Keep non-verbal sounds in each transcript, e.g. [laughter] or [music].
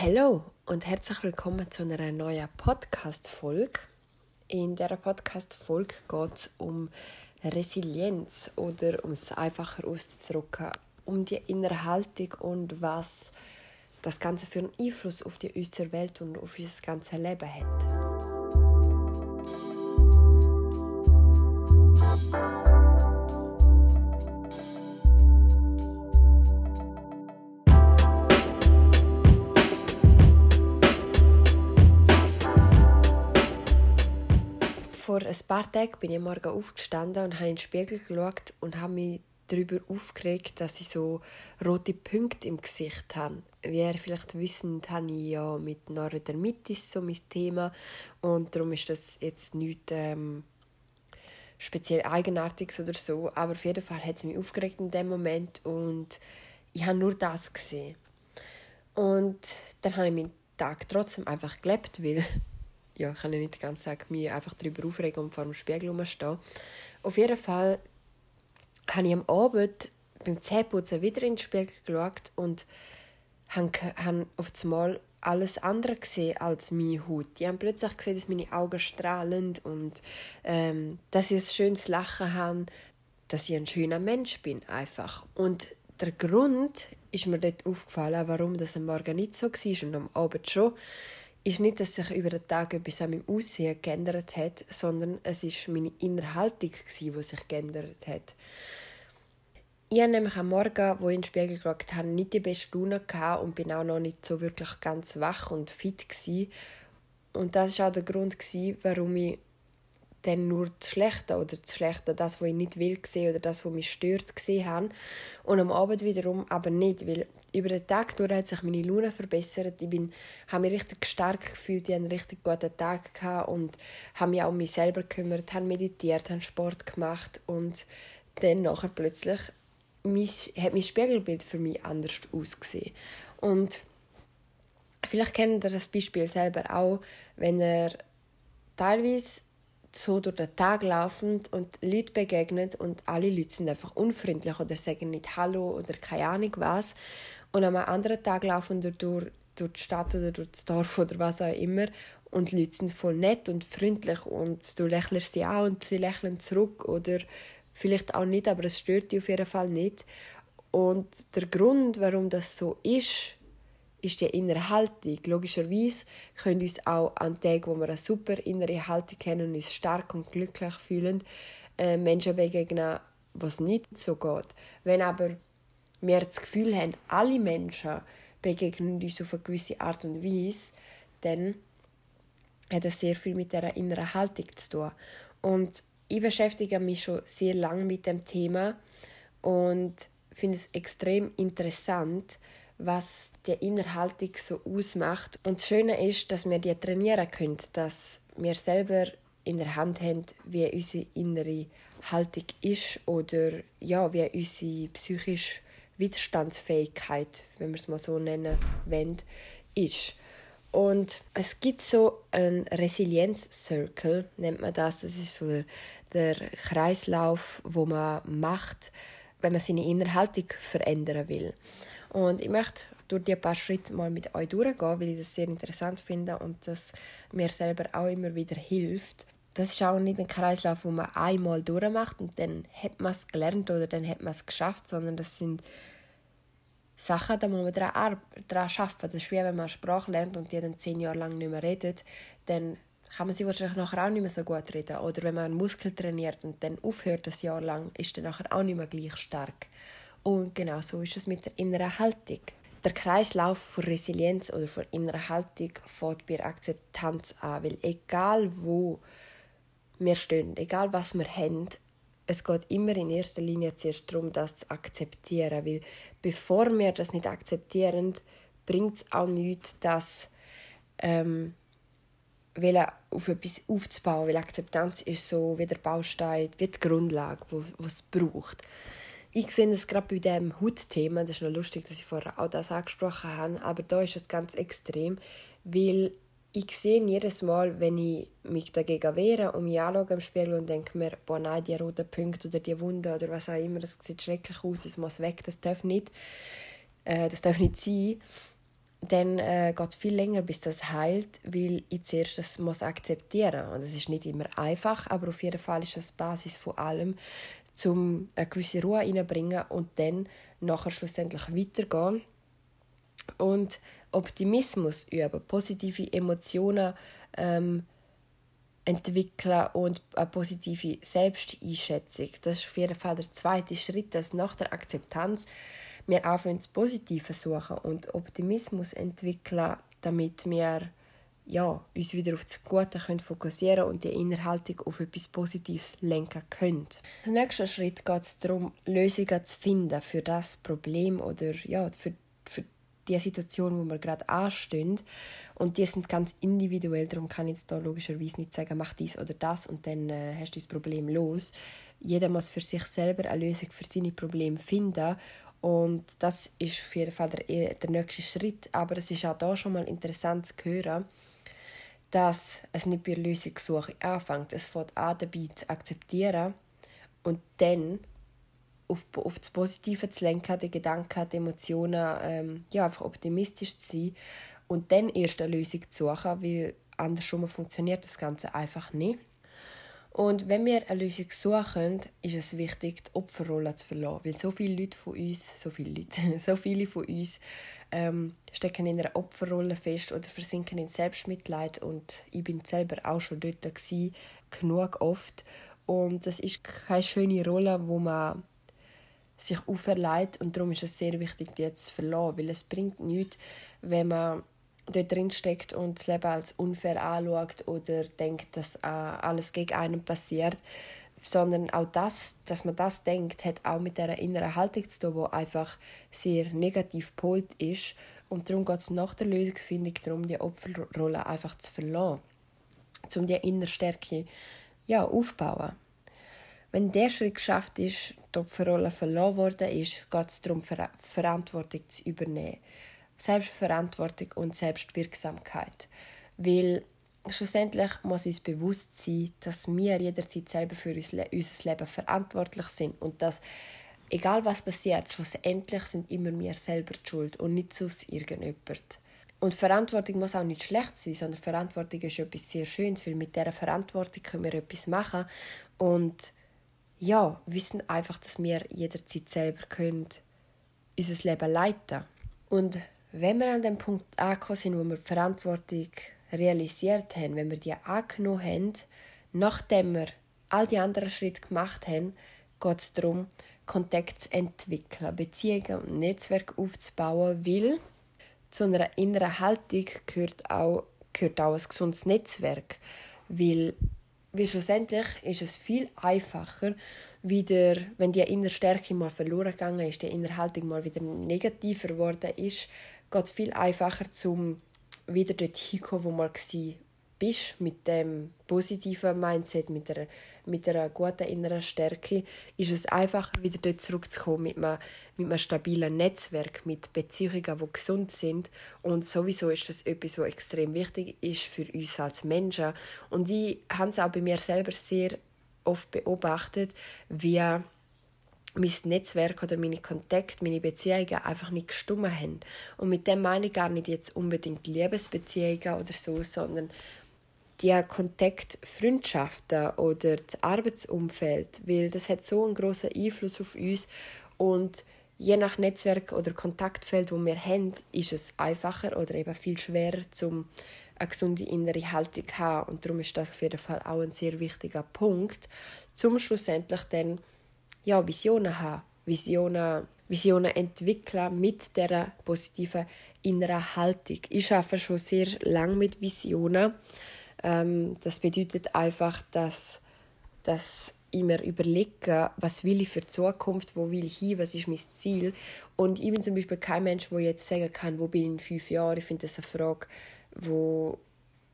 Hallo und herzlich willkommen zu einer neuen Podcast-Folge. In dieser Podcast-Folge geht es um Resilienz oder, um es einfacher auszudrücken, um die innere Haltung und was das Ganze für einen Einfluss auf die unsere Welt und auf unser ganzes Leben hat. Ein paar Tagen bin ich morgen aufgestanden und habe in den Spiegel geschaut und habe mich darüber aufgeregt, dass ich so rote Punkte im Gesicht habe. Wie ihr vielleicht wisst, habe ich ja mit Neurodermitis so mein Thema und darum ist das jetzt nichts ähm, speziell Eigenartiges oder so, aber auf jeden Fall hat es mich aufgeregt in dem Moment und ich habe nur das gesehen. Und dann habe ich meinen Tag trotzdem einfach gelebt, weil ja, ich kann ja nicht den ganzen Tag mich einfach darüber aufregen und vor dem Spiegel rumstehen. Auf jeden Fall habe ich am Abend beim Zähneputzen wieder in den Spiegel geschaut und habe auf einmal alles andere gesehen als meine Haut. Ich habe plötzlich gesehen, dass meine Augen strahlen und ähm, dass ich ein schönes Lachen habe, dass ich ein schöner Mensch bin einfach. Und der Grund ist mir dort aufgefallen, warum das am Morgen nicht so war und am Abend schon ist nicht, dass sich über den Tag etwas an meinem Aussehen geändert hat, sondern es ist meine innere Haltung, die sich geändert hat. Ich habe nämlich am Morgen, wo ich in den Spiegel geschaut habe, nicht die beste Laune und bin auch noch nicht so wirklich ganz wach und fit gewesen. Und das war auch der Grund, warum ich dann nur das Schlechte oder das Schlechte, das, was ich nicht will sehen oder das, was mich stört, gesehen habe. Und am Abend wiederum aber nicht, weil über den Tag durch hat sich meine Laune verbessert. Ich bin, habe mich richtig stark gefühlt, ich hatte einen richtig guten Tag gehabt und habe mich auch um mich selber gekümmert, habe meditiert, habe Sport gemacht und dann nachher plötzlich hat mein Spiegelbild für mich anders ausgesehen. Und vielleicht kennt ihr das Beispiel selber auch, wenn ihr teilweise so durch den Tag laufend und Leute begegnet und alle Leute sind einfach unfreundlich oder sagen nicht Hallo oder keine Ahnung was. Und am anderen Tag laufen wir durch, durch die Stadt oder durch das Dorf oder was auch immer und die Leute sind voll nett und freundlich und du lächelst sie an und sie lächeln zurück oder vielleicht auch nicht, aber es stört dich auf jeden Fall nicht. Und der Grund, warum das so ist, ist die innere Haltung. Logischerweise können uns auch an Tagen, wo wir eine super innere Haltung haben und uns stark und glücklich fühlen, äh, Menschen begegnen, was nicht so geht. Wenn aber wir das Gefühl haben, alle Menschen begegnen uns auf eine gewisse Art und Weise, dann hat das sehr viel mit der inneren Haltung zu tun. Und ich beschäftige mich schon sehr lange mit dem Thema und finde es extrem interessant, was die Innerhaltung so ausmacht. Und das Schöne ist, dass wir die trainieren können, dass wir selber in der Hand haben, wie unsere innere Haltung ist oder ja, wie unsere psychische Widerstandsfähigkeit, wenn wir es mal so nennen wollen, ist. Und es gibt so einen Resilienz-Circle, nennt man das. Das ist so der, der Kreislauf, wo man macht, wenn man seine Innerhaltung verändern will. Und ich möchte durch die paar Schritte mal mit euch durchgehen, weil ich das sehr interessant finde und das mir selber auch immer wieder hilft. Das ist auch nicht ein Kreislauf, wo man einmal durchmacht und dann hat man es gelernt oder dann hat man es geschafft, sondern das sind Sachen, da muss man daran, arbeiten. Das ist wie wenn man eine Sprache lernt und die dann zehn Jahre lang nicht mehr redet, dann kann man sie wahrscheinlich nachher auch nicht mehr so gut reden. Oder wenn man einen Muskel trainiert und dann aufhört ein Jahr lang, ist dann nachher auch nicht mehr gleich stark. Und genau so ist es mit der inneren Haltung. Der Kreislauf von Resilienz oder von innerer Haltung fängt bei Akzeptanz an, weil egal wo wir stehen, egal was wir haben, es geht immer in erster Linie zuerst darum, das zu akzeptieren, weil bevor wir das nicht akzeptieren, bringt es auch nichts, das ähm, auf etwas aufzubauen, weil Akzeptanz ist so wie der Baustein, wie die Grundlage, die es braucht. Ich sehe es gerade bei dem Hautthema, das ist noch lustig, dass ich vorher auch das angesprochen habe, aber da ist es ganz extrem, weil ich sehe jedes Mal, wenn ich mich dagegen wehre und mich anschaue im Spiegel und denke mir, boah nein, die roten Punkte oder die Wunde oder was auch immer, das sieht schrecklich aus, es muss weg, das darf nicht, äh, das darf nicht sein, dann äh, geht es viel länger, bis das heilt, weil ich zuerst das muss akzeptieren. Und es ist nicht immer einfach, aber auf jeden Fall ist das die Basis von allem, um eine gewisse Ruhe reinzubringen und dann nachher schlussendlich weitergehen. Und Optimismus üben, positive Emotionen ähm, entwickeln und eine positive Selbsteinschätzung. Das ist auf jeden Fall der zweite Schritt, dass nach der Akzeptanz wir anfangen, das Positive suchen und Optimismus entwickeln, damit wir ja, uns wieder auf das Gute können fokussieren und die Innerhaltung auf etwas Positives lenken können. Der nächste Schritt geht es darum, Lösungen zu finden für das Problem oder ja, für, für die Situation, wo wir gerade anstehen. Und die sind ganz individuell, darum kann ich jetzt da logischerweise nicht sagen, mach dies oder das und dann äh, hast du das Problem los. Jeder muss für sich selber eine Lösung für seine Probleme finden und das ist auf jeden Fall der, der nächste Schritt. Aber es ist auch da schon mal interessant zu hören, dass es nicht bei Lösungssuche anfängt. Es fängt an, dabei zu akzeptieren und dann auf, auf das Positive zu lenken, die Gedanken, die Emotionen, ähm, ja, einfach optimistisch zu sein und dann erst eine Lösung zu suchen, weil andersrum funktioniert das Ganze einfach nicht. Und wenn wir eine Lösung suchen, ist es wichtig, die Opferrolle zu verlassen. Weil so viele Leute von uns, so viele Leute, [laughs] so viele von uns ähm, stecken in einer Opferrolle fest oder versinken in Selbstmitleid. Und ich bin selber auch schon dort gewesen, genug oft. Und das ist keine schöne Rolle, wo man sich auferlegt. Und darum ist es sehr wichtig, die zu verlassen. Weil es bringt nichts, wenn man dort drin steckt und das Leben als unfair anschaut oder denkt, dass äh, alles gegen einen passiert, sondern auch das, dass man das denkt, hat auch mit der inneren Haltung zu tun, die einfach sehr negativ polt ist. Und darum geht es nach der Lösungsfindung darum, die Opferrolle einfach zu verlassen, um die innere Stärke ja, aufzubauen. Wenn der Schritt geschafft ist, die Opferrolle verloren worden ist, geht es darum, Ver Verantwortung zu übernehmen. Selbstverantwortung und Selbstwirksamkeit. Weil schlussendlich muss uns bewusst sein, dass wir jederzeit selber für unser Leben verantwortlich sind und dass egal was passiert, schlussendlich sind immer wir selber die Schuld und nicht sonst irgendjemand. Und Verantwortung muss auch nicht schlecht sein, sondern Verantwortung ist etwas sehr Schönes, weil mit dieser Verantwortung können wir etwas machen und ja, wissen einfach, dass wir jederzeit selber können unser Leben leiten Und wenn wir an dem Punkt angekommen sind, wo wir die Verantwortung realisiert haben, wenn wir die angenommen haben, nachdem wir all die anderen Schritte gemacht haben, geht es darum, Kontakt zu entwickeln, Beziehungen und Netzwerk aufzubauen, weil zu einer inneren Haltung gehört auch, gehört auch ein gesundes Netzwerk, weil, weil schlussendlich ist es viel einfacher, wieder, wenn die innere Stärke mal verloren gegangen ist, die innere Haltung mal wieder negativer geworden ist, geht es viel einfacher, um wieder dort hinzukommen, wo man war mit dem positiven Mindset, mit einer, mit einer guten inneren Stärke, ist es einfacher, wieder dort zurückzukommen mit einem, mit einem stabilen Netzwerk, mit Beziehungen, die gesund sind. Und sowieso ist das etwas, was extrem wichtig ist für uns als Menschen. Und ich habe es auch bei mir selber sehr oft beobachtet, wie mein Netzwerk oder meine Kontakte, meine Beziehungen einfach nicht gestummen haben. Und mit dem meine ich gar nicht jetzt unbedingt Liebesbeziehungen oder so, sondern die Kontaktfreundschaften oder das Arbeitsumfeld, weil das hat so einen großen Einfluss auf uns und je nach Netzwerk oder Kontaktfeld, wo wir haben, ist es einfacher oder eben viel schwerer, zum eine gesunde innere Haltung zu haben. Und darum ist das auf jeden Fall auch ein sehr wichtiger Punkt, zum schlussendlich dann ja, Visionen haben, Visionen, Visionen entwickeln mit der positiven inneren Haltung. Ich arbeite schon sehr lange mit Visionen. Ähm, das bedeutet einfach, dass, dass ich mir überlege, was will ich für die Zukunft, wo will ich hin, was ist mein Ziel. Und ich bin zum Beispiel kein Mensch, der jetzt sagen kann, wo bin ich in fünf Jahren. Ich finde das eine Frage, wo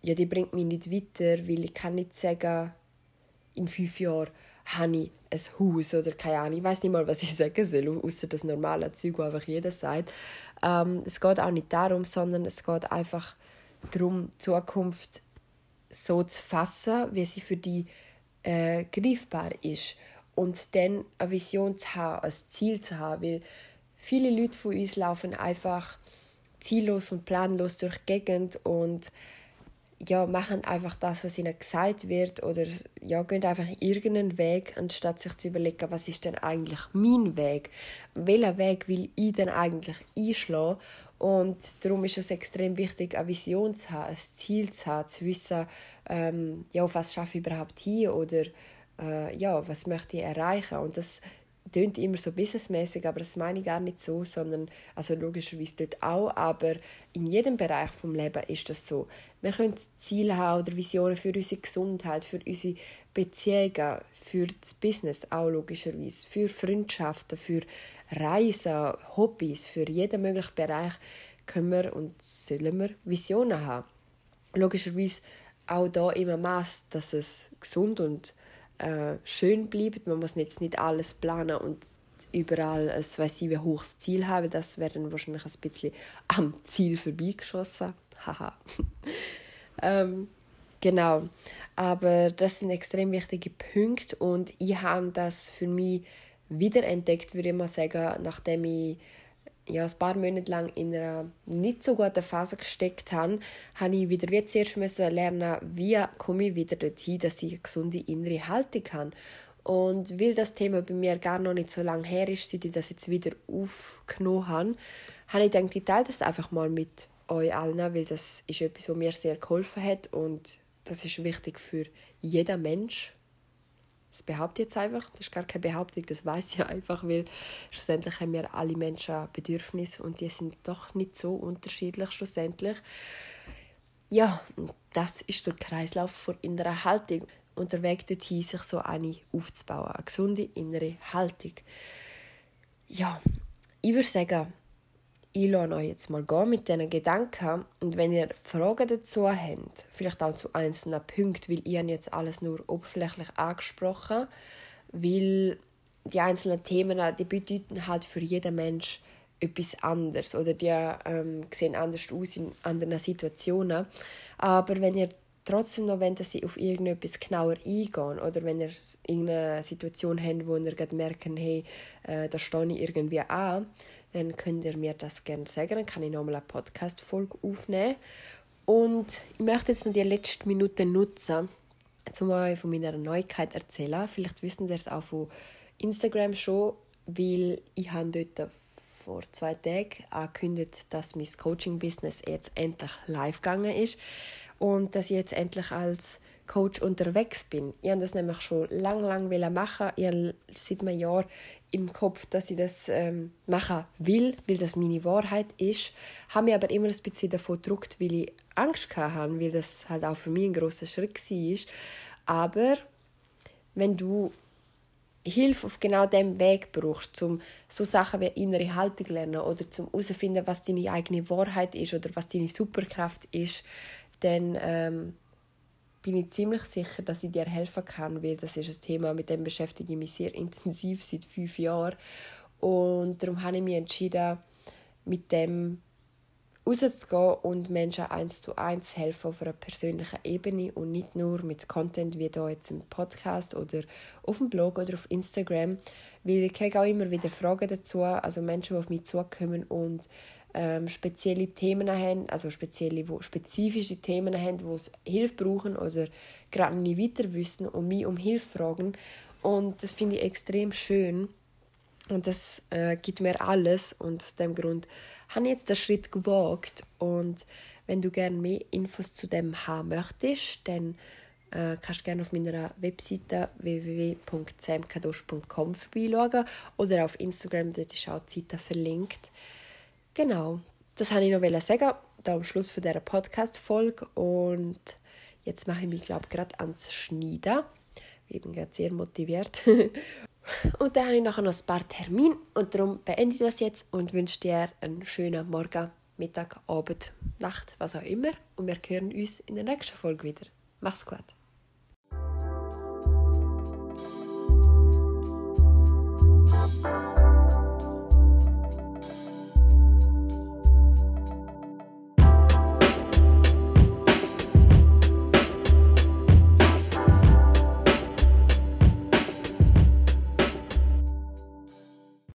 ja, die bringt mich nicht weiter, weil ich kann nicht sagen, in fünf Jahren habe ich ein Haus oder keine Ahnung, ich weiß nicht mal, was ich sagen soll, außer das normale Zeug, das einfach jeder sagt. Ähm, es geht auch nicht darum, sondern es geht einfach darum, die Zukunft so zu fassen, wie sie für die äh, greifbar ist. Und dann eine Vision zu haben, ein Ziel zu haben, weil viele Leute von uns laufen einfach ziellos und planlos durch die Gegend und ja, machen einfach das, was ihnen gesagt wird oder ja, gehen einfach irgendeinen Weg, anstatt sich zu überlegen, was ist denn eigentlich mein Weg? Welchen Weg will ich denn eigentlich einschlagen? Und darum ist es extrem wichtig, eine Vision zu haben, ein Ziel zu haben, zu wissen, ähm, ja, auf was schaffe ich überhaupt hier oder äh, ja, was möchte ich erreichen? Und das klingt immer so businessmäßig, aber das meine ich gar nicht so, sondern also logischerweise dort auch, aber in jedem Bereich vom Leben ist das so. Wir können Ziele haben oder Visionen für unsere Gesundheit, für unsere Beziehungen, für das Business auch logischerweise, für Freundschaften, für Reisen, Hobbys, für jeden möglichen Bereich können wir und sollen wir Visionen haben. Logischerweise auch da immer Maß, dass es gesund und äh, schön bleibt. Man muss jetzt nicht alles planen und überall ein weiß ich, wie hohes Ziel haben. Das wäre dann wahrscheinlich ein bisschen am Ziel vorbeigeschossen. [laughs] Haha. ähm, genau. Aber das sind extrem wichtige Punkte und ich habe das für mich wiederentdeckt, würde ich mal sagen, nachdem ich ja, ein paar Monate lang in einer nicht so guten Phase gesteckt habe, habe ich wieder wie zuerst müssen lernen, wie komme ich wieder dorthin, dass ich eine gesunde innere Haltung habe. Und weil das Thema bei mir gar noch nicht so lange her ist, seit ich das jetzt wieder aufgenommen habe, habe ich gedacht, ich teile das einfach mal mit euch allen, weil das ist etwas, was mir sehr geholfen hat und das ist wichtig für jeden Mensch, das behaupte ich jetzt einfach. Das ist gar keine Behauptung, das weiß ich [laughs] einfach, weil schlussendlich haben wir alle Menschen Bedürfnisse und die sind doch nicht so unterschiedlich schlussendlich. Ja, das ist der Kreislauf von innerer Haltung. Und der Weg dorthin, sich so eine aufzubauen. Eine gesunde innere Haltung. Ja, ich würde sagen, ich lasse euch jetzt mal gehen mit diesen Gedanken. Und wenn ihr Fragen dazu habt, vielleicht auch zu einzelnen Punkten, weil ich jetzt alles nur oberflächlich angesprochen weil die einzelnen Themen, die bedeuten halt für jeden Mensch etwas anderes oder die ähm, sehen anders aus in anderen Situationen. Aber wenn ihr trotzdem noch wollt, dass sie auf irgendetwas genauer eingehen oder wenn ihr irgendeine Situation habt, wo ihr merkt, hey, äh, da stehe ich irgendwie an, dann könnt ihr mir das gerne sagen. Dann kann ich nochmal eine Podcast-Folge aufnehmen. Und ich möchte jetzt noch die letzten Minuten nutzen, um euch von meiner Neuigkeit zu erzählen. Vielleicht wissen ihr es auch von Instagram schon, weil ich habe dort vor zwei Tagen angekündigt, dass mein Coaching-Business jetzt endlich live gegangen ist und dass ich jetzt endlich als Coach unterwegs bin. Ich habe das nämlich schon lange, lange machen. Ich habe seit einem Jahr im Kopf, dass ich das ähm, machen will, weil das meine Wahrheit ist. Habe mich aber immer ein bisschen davon gedruckt, weil ich Angst hatte, weil das halt auch für mich ein großer Schritt war. Aber wenn du Hilfe auf genau dem Weg brauchst, um so Sachen wie innere Haltung lernen oder zum herausfinden, was deine eigene Wahrheit ist oder was deine Superkraft ist, dann ähm, bin ich ziemlich sicher, dass ich dir helfen kann, weil das ist ein Thema, mit dem beschäftige ich mich sehr intensiv seit fünf Jahren. Und darum habe ich mich entschieden, mit dem rauszugehen und Menschen eins zu eins helfen auf einer persönlichen Ebene und nicht nur mit Content wie hier jetzt im Podcast oder auf dem Blog oder auf Instagram, weil ich kriege auch immer wieder Fragen dazu, also Menschen, die auf mich zukommen und ähm, spezielle Themen haben, also spezielle, wo spezifische Themen haben, wo es Hilfe brauchen oder gerade nicht weiter wissen und mich um Hilfe fragen. Und das finde ich extrem schön und das äh, gibt mir alles und aus dem Grund habe ich jetzt den Schritt gewagt und wenn du gerne mehr Infos zu dem haben möchtest, dann äh, kannst du gerne auf meiner Webseite www.samkadosh.com vorbeischauen oder auf Instagram, dort ist auch die Seite verlinkt. Genau, das wollte ich noch sagen, da am Schluss von dieser Podcast-Folge und jetzt mache ich mich, glaube ich, gerade ans Schneiden. Ich bin gerade sehr motiviert. [laughs] Und dann habe ich nachher noch ein paar Termine und darum beende ich das jetzt und wünsche dir einen schönen Morgen, Mittag, Abend, Nacht, was auch immer. Und wir hören uns in der nächsten Folge wieder. Mach's gut. Thank